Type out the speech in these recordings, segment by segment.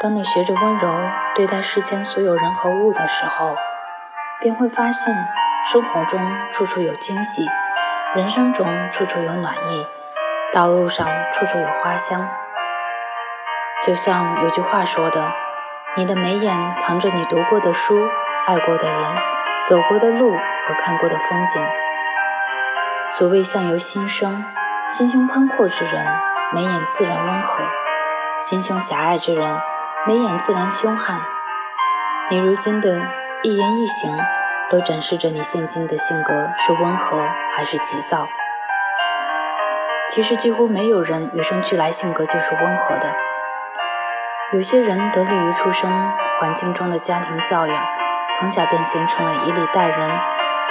当你学着温柔对待世间所有人和物的时候，便会发现生活中处处有惊喜，人生中处处有暖意，道路上处处有花香。就像有句话说的：“你的眉眼藏着你读过的书、爱过的人、走过的路和看过的风景。”所谓相由心生，心胸宽阔之人，眉眼自然温和；心胸狭隘之人，眉眼自然凶悍。你如今的一言一行，都展示着你现今的性格是温和还是急躁。其实几乎没有人与生俱来性格就是温和的。有些人得力于出生环境中的家庭教养，从小便形成了以礼待人、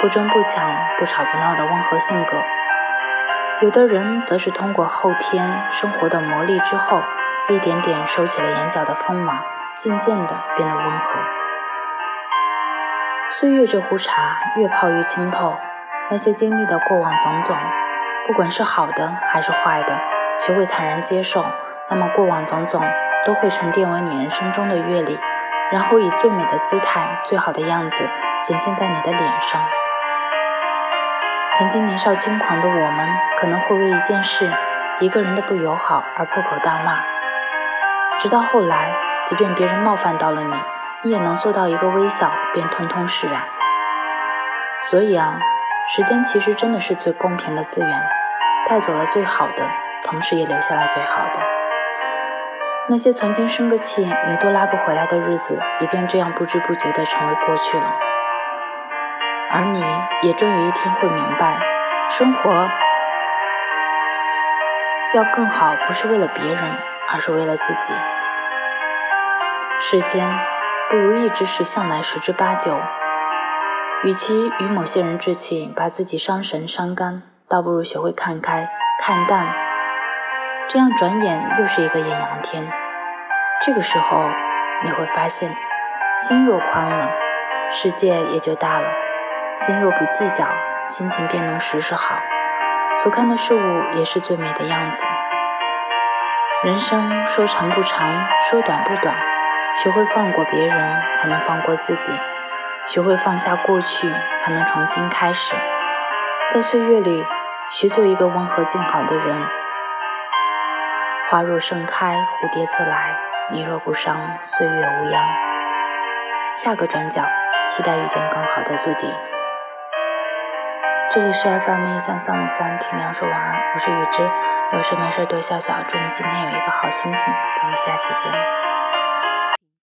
不争不抢、不吵不闹的温和性格；有的人则是通过后天生活的磨砺之后，一点点收起了眼角的锋芒，渐渐地变得温和。岁月这壶茶，越泡越清透。那些经历的过往种种，不管是好的还是坏的，学会坦然接受，那么过往种种。都会沉淀为你人生中的阅历，然后以最美的姿态、最好的样子显现在你的脸上。曾经年少轻狂的我们，可能会为一件事、一个人的不友好而破口大骂，直到后来，即便别人冒犯到了你，你也能做到一个微笑便通通释然。所以啊，时间其实真的是最公平的资源，带走了最好的，同时也留下了最好的。那些曾经生个气你都拉不回来的日子，也便这样不知不觉地成为过去了。而你也终有一天会明白，生活要更好，不是为了别人，而是为了自己。世间不如意之事向来十之八九，与其与某些人置气，把自己伤神伤肝，倒不如学会看开、看淡。这样转眼又是一个艳阳天，这个时候你会发现，心若宽了，世界也就大了；心若不计较，心情便能时时好，所看的事物也是最美的样子。人生说长不长，说短不短，学会放过别人，才能放过自己；学会放下过去，才能重新开始。在岁月里，学做一个温和静好的人。花若盛开，蝴蝶自来；你若不伤，岁月无恙。下个转角，期待遇见更好的自己。这里是 FM 一三三五三，听娘说晚安，我是雨之。有事没事多笑笑，祝你今天有一个好心情。咱们下期见。